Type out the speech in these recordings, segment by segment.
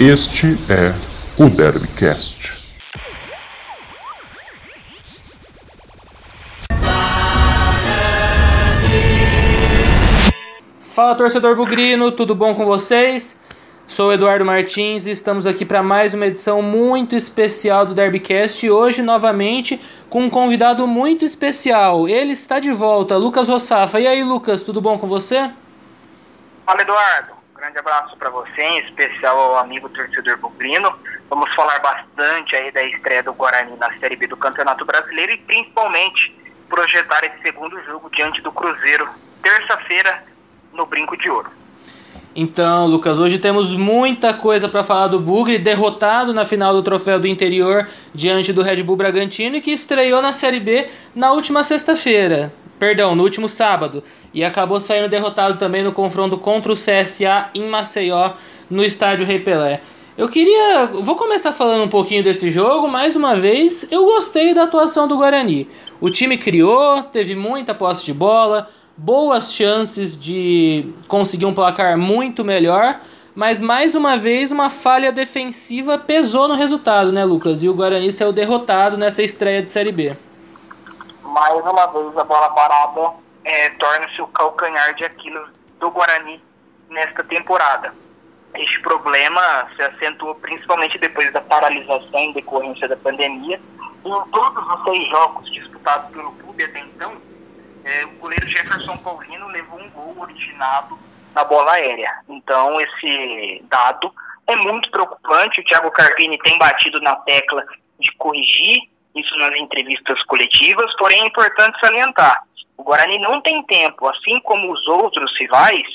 Este é o Derbycast. Fala torcedor bugrino, tudo bom com vocês? Sou Eduardo Martins e estamos aqui para mais uma edição muito especial do Derbycast e hoje novamente com um convidado muito especial. Ele está de volta, Lucas Rossafa. E aí, Lucas, tudo bom com você? Fala, Eduardo. Grande abraço para você, em especial ao amigo torcedor bugrino. Vamos falar bastante aí da estreia do Guarani na Série B do Campeonato Brasileiro e principalmente projetar esse segundo jogo diante do Cruzeiro, terça-feira, no Brinco de Ouro. Então, Lucas, hoje temos muita coisa para falar do Bugre, derrotado na final do Troféu do Interior diante do Red Bull Bragantino e que estreou na Série B na última sexta-feira. Perdão, no último sábado. E acabou saindo derrotado também no confronto contra o CSA em Maceió, no estádio Rei Pelé. Eu queria. Vou começar falando um pouquinho desse jogo. Mais uma vez, eu gostei da atuação do Guarani. O time criou, teve muita posse de bola, boas chances de conseguir um placar muito melhor, mas mais uma vez uma falha defensiva pesou no resultado, né, Lucas? E o Guarani saiu derrotado nessa estreia de Série B. Mais uma vez a bola parada é, torna-se o calcanhar de Aquiles do Guarani nesta temporada. Este problema se acentuou principalmente depois da paralisação em decorrência da pandemia. Em todos os seis jogos disputados pelo clube até então, é, o goleiro Jefferson Paulino levou um gol originado na bola aérea. Então, esse dado é muito preocupante. O Thiago Carpini tem batido na tecla de corrigir isso nas entrevistas coletivas, porém é importante salientar: o Guarani não tem tempo, assim como os outros rivais,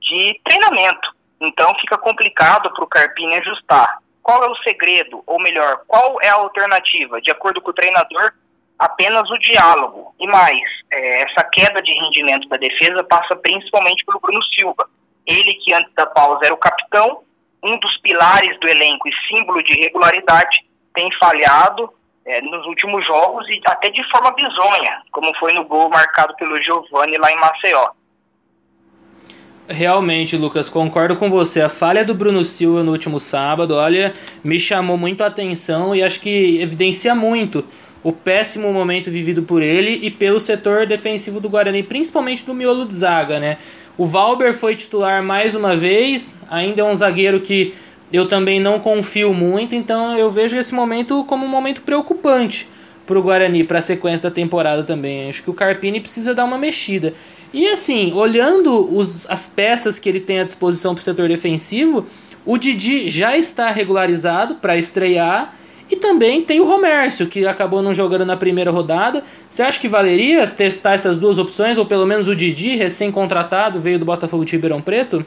de treinamento. Então, fica complicado para o Carpini ajustar. Qual é o segredo? Ou melhor, qual é a alternativa? De acordo com o treinador, apenas o diálogo. E mais, é, essa queda de rendimento da defesa passa principalmente pelo Bruno Silva. Ele que antes da pausa era o capitão, um dos pilares do elenco e símbolo de regularidade, tem falhado é, nos últimos jogos e até de forma bizonha, como foi no gol marcado pelo Giovani lá em Maceió. Realmente, Lucas, concordo com você. A falha do Bruno Silva no último sábado, olha, me chamou muito a atenção e acho que evidencia muito o péssimo momento vivido por ele e pelo setor defensivo do Guarani, principalmente do miolo de zaga, né? O Valber foi titular mais uma vez, ainda é um zagueiro que eu também não confio muito, então eu vejo esse momento como um momento preocupante para o Guarani, para a sequência da temporada também. Acho que o Carpini precisa dar uma mexida. E assim, olhando os, as peças que ele tem à disposição para o setor defensivo, o Didi já está regularizado para estrear e também tem o Romércio, que acabou não jogando na primeira rodada. Você acha que valeria testar essas duas opções, ou pelo menos o Didi, recém-contratado, veio do Botafogo de Ribeirão Preto?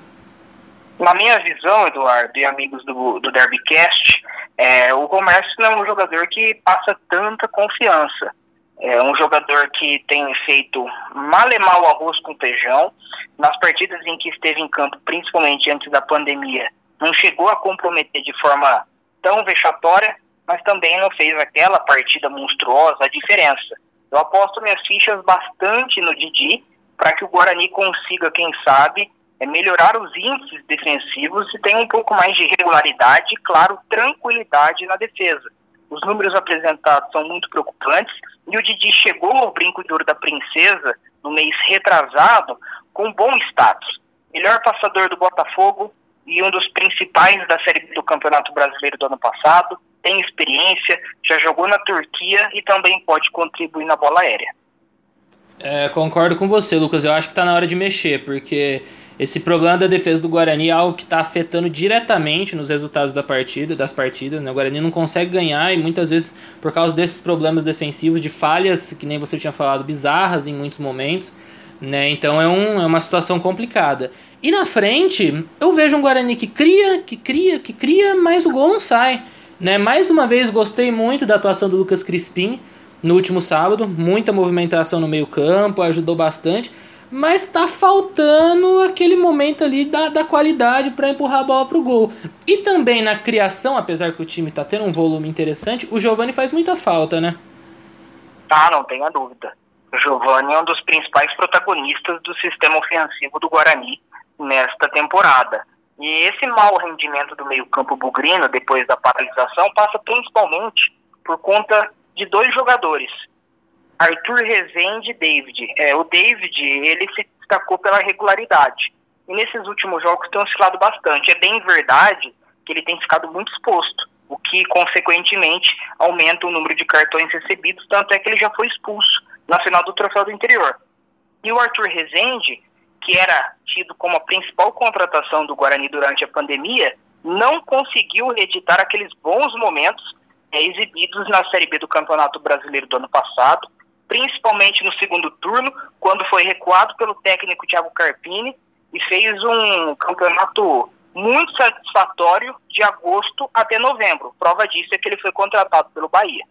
Na minha visão, Eduardo e amigos do, do Derbycast, é, o Romércio não é um jogador que passa tanta confiança. É um jogador que tem feito mal e mal arroz com feijão. Nas partidas em que esteve em campo, principalmente antes da pandemia, não chegou a comprometer de forma tão vexatória mas também não fez aquela partida monstruosa a diferença. Eu aposto minhas fichas bastante no Didi para que o Guarani consiga, quem sabe, é melhorar os índices defensivos e tenha um pouco mais de regularidade e, claro, tranquilidade na defesa. Os números apresentados são muito preocupantes e o Didi chegou ao brinco de ouro da princesa no mês retrasado com bom status. Melhor passador do Botafogo e um dos principais da Série do Campeonato Brasileiro do ano passado tem experiência, já jogou na Turquia e também pode contribuir na bola aérea. É, concordo com você, Lucas. Eu acho que está na hora de mexer, porque esse problema da defesa do Guarani é algo que está afetando diretamente nos resultados da partida, das partidas. Né? O Guarani não consegue ganhar e muitas vezes por causa desses problemas defensivos, de falhas, que nem você tinha falado, bizarras em muitos momentos. Né? Então é, um, é uma situação complicada. E na frente, eu vejo um Guarani que cria, que cria, que cria, mas o gol não sai. Né? Mais uma vez, gostei muito da atuação do Lucas Crispim no último sábado. Muita movimentação no meio-campo, ajudou bastante. Mas está faltando aquele momento ali da, da qualidade para empurrar a bola para o gol. E também na criação, apesar que o time está tendo um volume interessante, o Giovani faz muita falta, né? Ah, não tenha dúvida. O Giovani é um dos principais protagonistas do sistema ofensivo do Guarani nesta temporada. E esse mau rendimento do meio-campo bugrino, depois da paralisação, passa principalmente por conta de dois jogadores, Arthur Rezende e David. É, o David, ele se destacou pela regularidade. E nesses últimos jogos tem oscilado bastante. É bem verdade que ele tem ficado muito exposto, o que, consequentemente, aumenta o número de cartões recebidos, tanto é que ele já foi expulso na final do Troféu do Interior. E o Arthur Rezende, que era tido como a principal contratação do Guarani durante a pandemia, não conseguiu reeditar aqueles bons momentos é, exibidos na Série B do Campeonato Brasileiro do ano passado, principalmente no segundo turno, quando foi recuado pelo técnico Thiago Carpini e fez um campeonato muito satisfatório de agosto até novembro. Prova disso é que ele foi contratado pelo Bahia.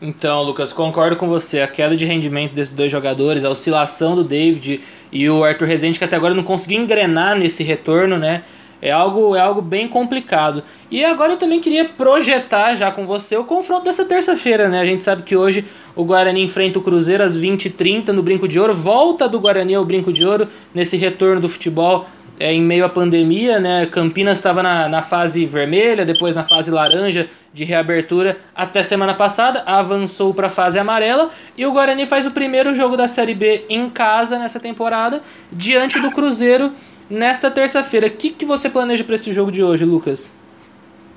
Então, Lucas, concordo com você. A queda de rendimento desses dois jogadores, a oscilação do David e o Arthur Rezende, que até agora não conseguiu engrenar nesse retorno, né? É algo, é algo bem complicado. E agora eu também queria projetar já com você o confronto dessa terça-feira, né? A gente sabe que hoje o Guarani enfrenta o Cruzeiro às 20h30 no Brinco de Ouro. Volta do Guarani ao Brinco de Ouro nesse retorno do futebol é, em meio à pandemia, né? Campinas estava na, na fase vermelha, depois na fase laranja de reabertura até semana passada, avançou para a fase amarela e o Guarani faz o primeiro jogo da Série B em casa nessa temporada, diante do Cruzeiro nesta terça-feira. O que, que você planeja para esse jogo de hoje, Lucas?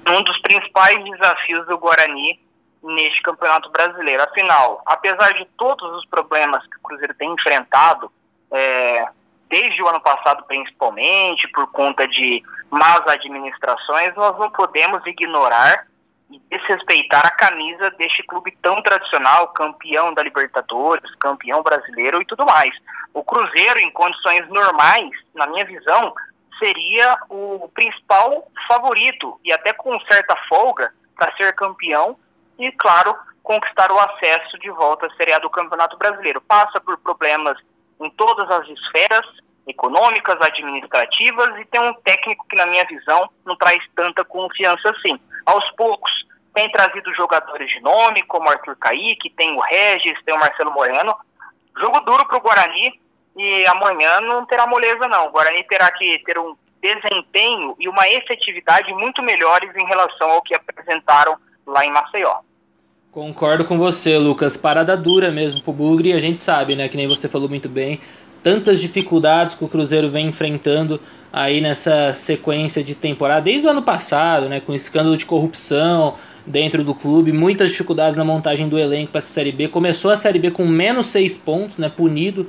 Um dos principais desafios do Guarani neste Campeonato Brasileiro. Afinal, apesar de todos os problemas que o Cruzeiro tem enfrentado, é, desde o ano passado principalmente, por conta de más administrações, nós não podemos ignorar e desrespeitar a camisa deste clube tão tradicional, campeão da Libertadores, campeão brasileiro e tudo mais. O Cruzeiro, em condições normais, na minha visão, seria o principal favorito e até com certa folga para ser campeão e, claro, conquistar o acesso de volta à Série A do Campeonato Brasileiro. Passa por problemas em todas as esferas, econômicas, administrativas, e tem um técnico que, na minha visão, não traz tanta confiança assim. Aos poucos, tem trazido jogadores de nome, como Arthur Caíque, tem o Regis, tem o Marcelo Moreno. Jogo duro para o Guarani e amanhã não terá moleza, não. O Guarani terá que ter um desempenho e uma efetividade muito melhores em relação ao que apresentaram lá em Maceió. Concordo com você, Lucas. Parada dura mesmo pro Bugre, a gente sabe, né? Que nem você falou muito bem tantas dificuldades que o Cruzeiro vem enfrentando aí nessa sequência de temporada, desde o ano passado, né, com escândalo de corrupção dentro do clube, muitas dificuldades na montagem do elenco para essa Série B. Começou a Série B com menos seis pontos, né, punido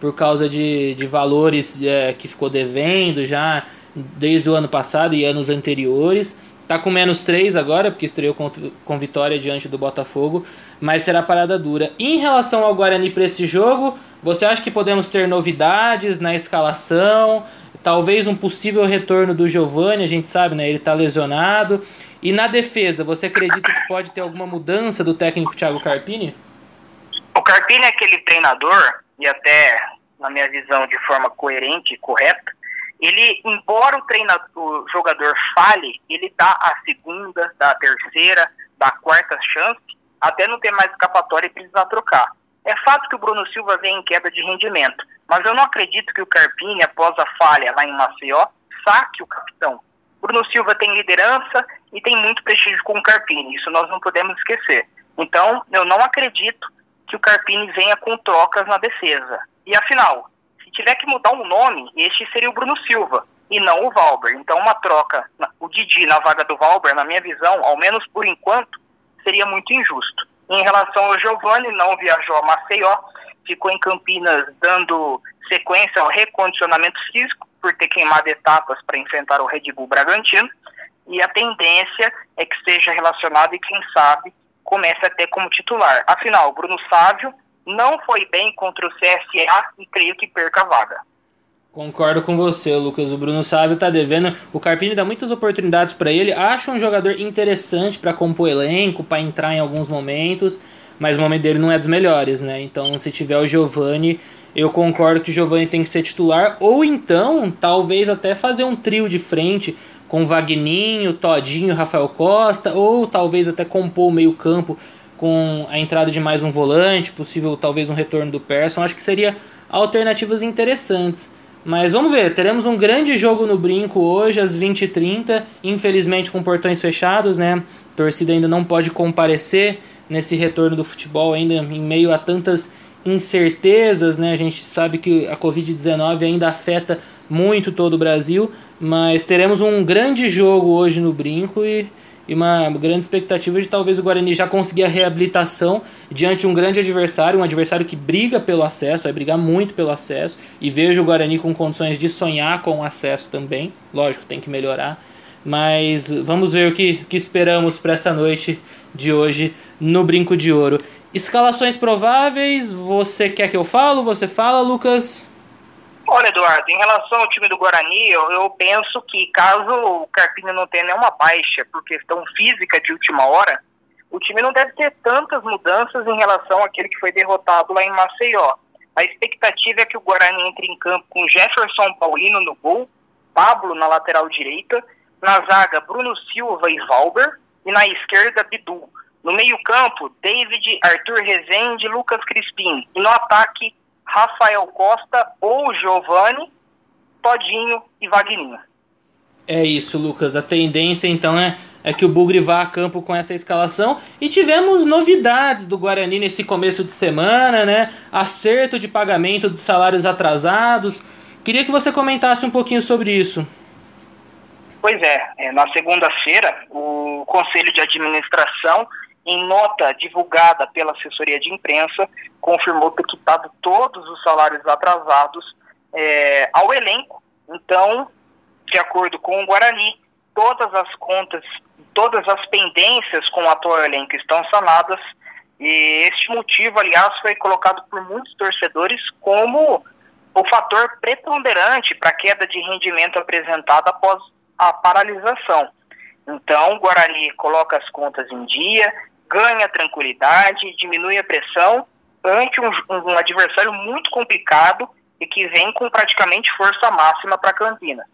por causa de, de valores é, que ficou devendo já desde o ano passado e anos anteriores. Tá com menos 3 agora, porque estreou com, com vitória diante do Botafogo, mas será parada dura. Em relação ao Guarani para esse jogo, você acha que podemos ter novidades na escalação? Talvez um possível retorno do Giovani, a gente sabe, né? Ele está lesionado. E na defesa, você acredita que pode ter alguma mudança do técnico Thiago Carpini? O Carpini é aquele treinador, e até na minha visão de forma coerente e correta, ele, embora o treinador, o jogador fale, ele dá a segunda, dá a terceira, dá a quarta chance, até não ter mais escapatória e precisar trocar. É fato que o Bruno Silva vem em queda de rendimento, mas eu não acredito que o Carpini, após a falha lá em Maceió, saque o capitão. Bruno Silva tem liderança e tem muito prestígio com o Carpini, isso nós não podemos esquecer. Então, eu não acredito que o Carpini venha com trocas na defesa. E afinal, tiver que mudar um nome, este seria o Bruno Silva e não o Valber. Então, uma troca, o Didi na vaga do Valber, na minha visão, ao menos por enquanto, seria muito injusto. Em relação ao Giovanni, não viajou a Maceió, ficou em Campinas dando sequência ao recondicionamento físico, por ter queimado etapas para enfrentar o Red Bull Bragantino, e a tendência é que seja relacionado e, quem sabe, comece até como titular. Afinal, Bruno Sávio não foi bem contra o CSA e creio que perca a vaga. Concordo com você, Lucas. O Bruno Sávio tá devendo. O Carpini dá muitas oportunidades para ele. Acho um jogador interessante para compor elenco, para entrar em alguns momentos, mas o momento dele não é dos melhores, né? Então, se tiver o Giovani, eu concordo que o Giovani tem que ser titular ou então, talvez até fazer um trio de frente com Vagninho, Todinho, Rafael Costa, ou talvez até compor o meio-campo com a entrada de mais um volante, possível talvez um retorno do Persson, acho que seria alternativas interessantes. Mas vamos ver, teremos um grande jogo no Brinco hoje às 20h30, infelizmente com portões fechados, né? A torcida ainda não pode comparecer nesse retorno do futebol ainda em meio a tantas incertezas, né? A gente sabe que a Covid-19 ainda afeta muito todo o Brasil, mas teremos um grande jogo hoje no Brinco e e uma grande expectativa de talvez o Guarani já conseguir a reabilitação diante de um grande adversário, um adversário que briga pelo acesso, vai brigar muito pelo acesso, e vejo o Guarani com condições de sonhar com o acesso também. Lógico, tem que melhorar, mas vamos ver o que, que esperamos para essa noite de hoje no Brinco de Ouro. Escalações prováveis, você quer que eu falo? Você fala, Lucas? Olha, Eduardo, em relação ao time do Guarani, eu, eu penso que caso o Carpini não tenha nenhuma baixa por questão física de última hora, o time não deve ter tantas mudanças em relação àquele que foi derrotado lá em Maceió. A expectativa é que o Guarani entre em campo com Jefferson Paulino no gol, Pablo na lateral direita, na zaga Bruno Silva e Valber, e na esquerda Bidu. No meio-campo, David, Arthur Rezende, Lucas Crispim. E no ataque, Rafael Costa ou Giovanni, Todinho e Vagninho. É isso, Lucas. A tendência então é, é que o Bugre vá a campo com essa escalação. E tivemos novidades do Guarani nesse começo de semana, né? Acerto de pagamento dos salários atrasados. Queria que você comentasse um pouquinho sobre isso. Pois é, é na segunda-feira, o Conselho de Administração em nota divulgada pela assessoria de imprensa, confirmou ter quitado todos os salários atrasados é, ao elenco. Então, de acordo com o Guarani, todas as contas, todas as pendências com o atual elenco estão sanadas. E este motivo, aliás, foi colocado por muitos torcedores como o fator preponderante para a queda de rendimento apresentada após a paralisação. Então, o Guarani coloca as contas em dia, ganha tranquilidade, diminui a pressão ante um, um adversário muito complicado e que vem com praticamente força máxima para Campinas.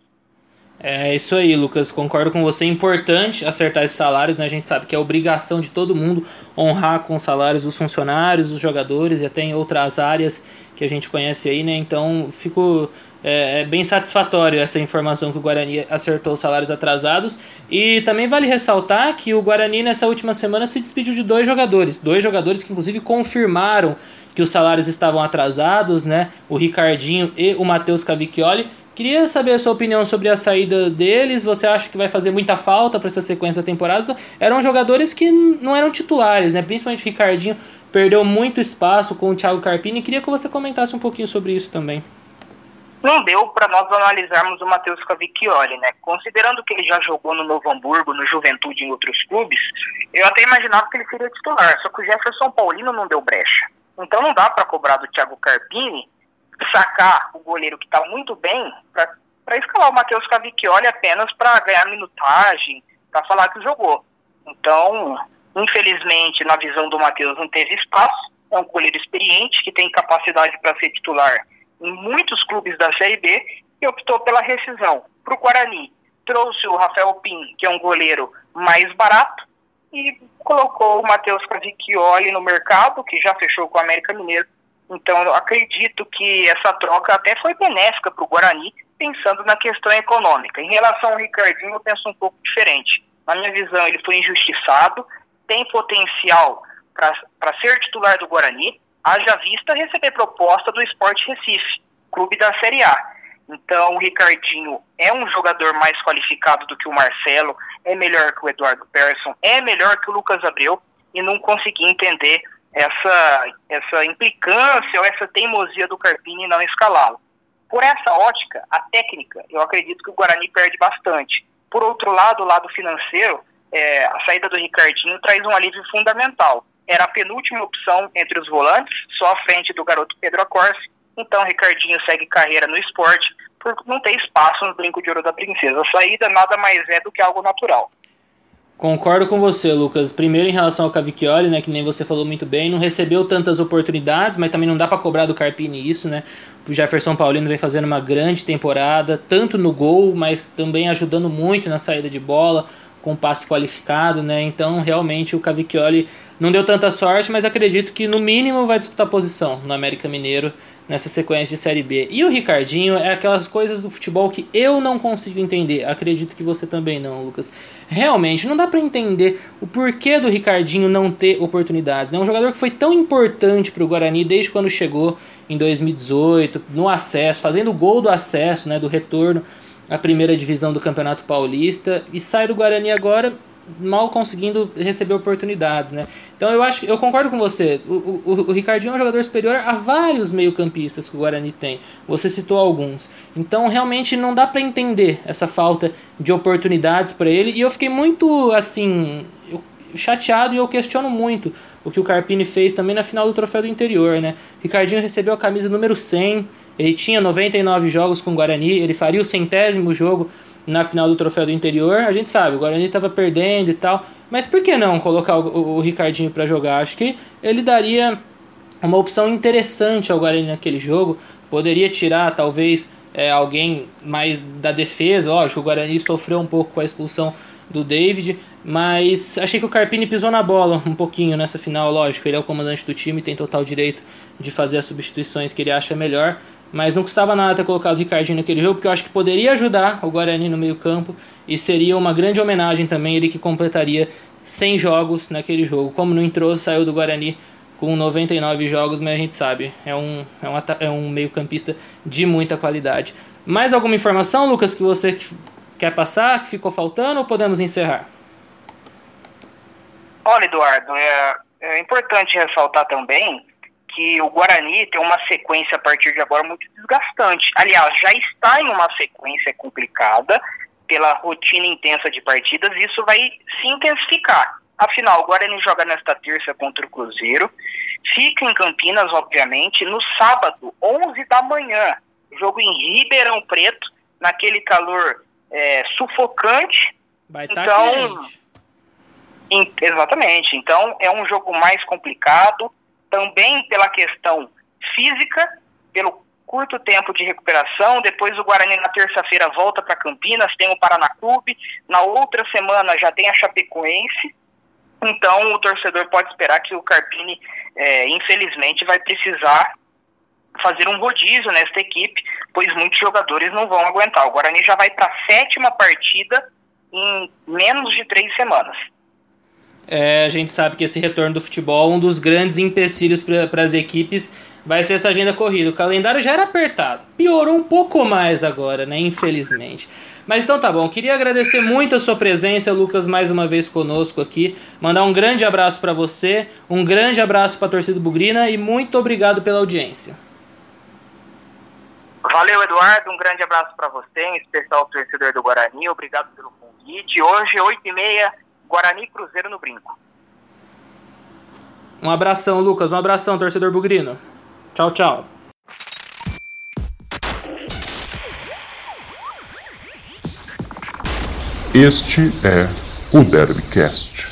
É isso aí, Lucas. Concordo com você. É importante acertar esses salários, né? A gente sabe que é obrigação de todo mundo honrar com os salários dos funcionários, dos jogadores e até em outras áreas que a gente conhece aí, né? Então, fico é, é, bem satisfatório essa informação que o Guarani acertou os salários atrasados. E também vale ressaltar que o Guarani nessa última semana se despediu de dois jogadores, dois jogadores que inclusive confirmaram que os salários estavam atrasados, né? O Ricardinho e o Matheus Cavicchioli. Queria saber a sua opinião sobre a saída deles. Você acha que vai fazer muita falta para essa sequência da temporada? Eram jogadores que não eram titulares, né? Principalmente o Ricardinho perdeu muito espaço com o Thiago Carpini. Queria que você comentasse um pouquinho sobre isso também não deu para nós analisarmos o Matheus Cavicchioli, né? Considerando que ele já jogou no Novo Hamburgo, no Juventude e em outros clubes, eu até imaginava que ele seria titular, só que o Jefferson Paulino não deu brecha. Então não dá para cobrar do Thiago Carpini sacar o goleiro que está muito bem para escalar o Matheus Cavicchioli apenas para ganhar minutagem, para falar que jogou. Então, infelizmente, na visão do Matheus não teve espaço, é um goleiro experiente que tem capacidade para ser titular em muitos clubes da Série B e optou pela rescisão. Para o Guarani, trouxe o Rafael Pim, que é um goleiro mais barato, e colocou o Matheus Cavicchioli no mercado, que já fechou com o América Mineiro. Então, eu acredito que essa troca até foi benéfica para o Guarani, pensando na questão econômica. Em relação ao Ricardinho, eu penso um pouco diferente. Na minha visão, ele foi injustiçado, tem potencial para ser titular do Guarani, haja vista receber proposta do Esporte Recife, clube da Série A. Então, o Ricardinho é um jogador mais qualificado do que o Marcelo, é melhor que o Eduardo Persson, é melhor que o Lucas Abreu, e não consegui entender essa, essa implicância ou essa teimosia do Carpini não escalá-lo. Por essa ótica, a técnica, eu acredito que o Guarani perde bastante. Por outro lado, o lado financeiro, é, a saída do Ricardinho traz um alívio fundamental era a penúltima opção entre os volantes, só à frente do garoto Pedro Acorce. Então, Ricardinho segue carreira no esporte por não ter espaço no brinco de ouro da princesa. A saída nada mais é do que algo natural. Concordo com você, Lucas. Primeiro em relação ao Cavicchioli, né, que nem você falou muito bem, não recebeu tantas oportunidades, mas também não dá para cobrar do Carpini isso, né? O Jefferson Paulino vem fazendo uma grande temporada, tanto no gol, mas também ajudando muito na saída de bola, com passe qualificado, né? Então, realmente o Cavicchioli não deu tanta sorte, mas acredito que no mínimo vai disputar posição no América Mineiro nessa sequência de Série B. E o Ricardinho é aquelas coisas do futebol que eu não consigo entender. Acredito que você também não, Lucas. Realmente, não dá para entender o porquê do Ricardinho não ter oportunidades. É né? um jogador que foi tão importante para o Guarani desde quando chegou em 2018, no acesso, fazendo o gol do acesso, né, do retorno à primeira divisão do Campeonato Paulista, e sai do Guarani agora mal conseguindo receber oportunidades, né? Então eu acho que eu concordo com você. O, o, o Ricardinho é um jogador superior a vários meio-campistas que o Guarani tem. Você citou alguns. Então realmente não dá para entender essa falta de oportunidades para ele. E eu fiquei muito assim chateado e eu questiono muito o que o Carpini fez também na final do Troféu do Interior, né? Ricardinho recebeu a camisa número 100. Ele tinha 99 jogos com o Guarani. Ele faria o centésimo jogo na final do Troféu do Interior. A gente sabe, o Guarani estava perdendo e tal. Mas por que não colocar o, o, Ricardinho para jogar? Acho que ele daria uma opção interessante ao Guarani naquele jogo. Poderia tirar, talvez, é, alguém mais da defesa. Lógico, o Guarani sofreu um pouco com a expulsão do David, mas achei que o Carpini pisou na bola um pouquinho nessa final. Lógico, ele é o comandante do time, tem total direito de fazer as substituições que ele acha melhor. Mas não custava nada ter colocado o Ricardinho naquele jogo, porque eu acho que poderia ajudar o Guarani no meio-campo e seria uma grande homenagem também ele que completaria 100 jogos naquele jogo. Como não entrou, saiu do Guarani com 99 jogos, mas a gente sabe, é um, é um, é um meio-campista de muita qualidade. Mais alguma informação, Lucas, que você quer passar, que ficou faltando, ou podemos encerrar? Olha, Eduardo, é, é importante ressaltar também que o Guarani tem uma sequência a partir de agora muito desgastante. Aliás, já está em uma sequência complicada pela rotina intensa de partidas, e isso vai se intensificar. Afinal, o Guarani joga nesta terça contra o Cruzeiro, fica em Campinas, obviamente, no sábado, 11 da manhã, jogo em Ribeirão Preto, naquele calor é, sufocante. Vai estar tá então, exatamente. Então, é um jogo mais complicado também pela questão física, pelo curto tempo de recuperação. Depois o Guarani na terça-feira volta para Campinas, tem o Paraná Clube. Na outra semana já tem a Chapecoense. Então o torcedor pode esperar que o Carpini, é, infelizmente, vai precisar fazer um rodízio nesta equipe, pois muitos jogadores não vão aguentar. O Guarani já vai para a sétima partida em menos de três semanas é, a gente sabe que esse retorno do futebol, um dos grandes empecilhos para as equipes vai ser essa agenda corrida. O calendário já era apertado, piorou um pouco mais agora, né? Infelizmente. Mas então tá bom, queria agradecer muito a sua presença, Lucas, mais uma vez conosco aqui. Mandar um grande abraço para você, um grande abraço para a torcida Bugrina e muito obrigado pela audiência. Valeu, Eduardo. Um grande abraço para você, em especial o torcedor do Guarani. Obrigado pelo convite. Hoje, 8h30 Guarani Cruzeiro no Brinco. Um abração, Lucas. Um abração, torcedor bugrino. Tchau, tchau. Este é o Derbycast.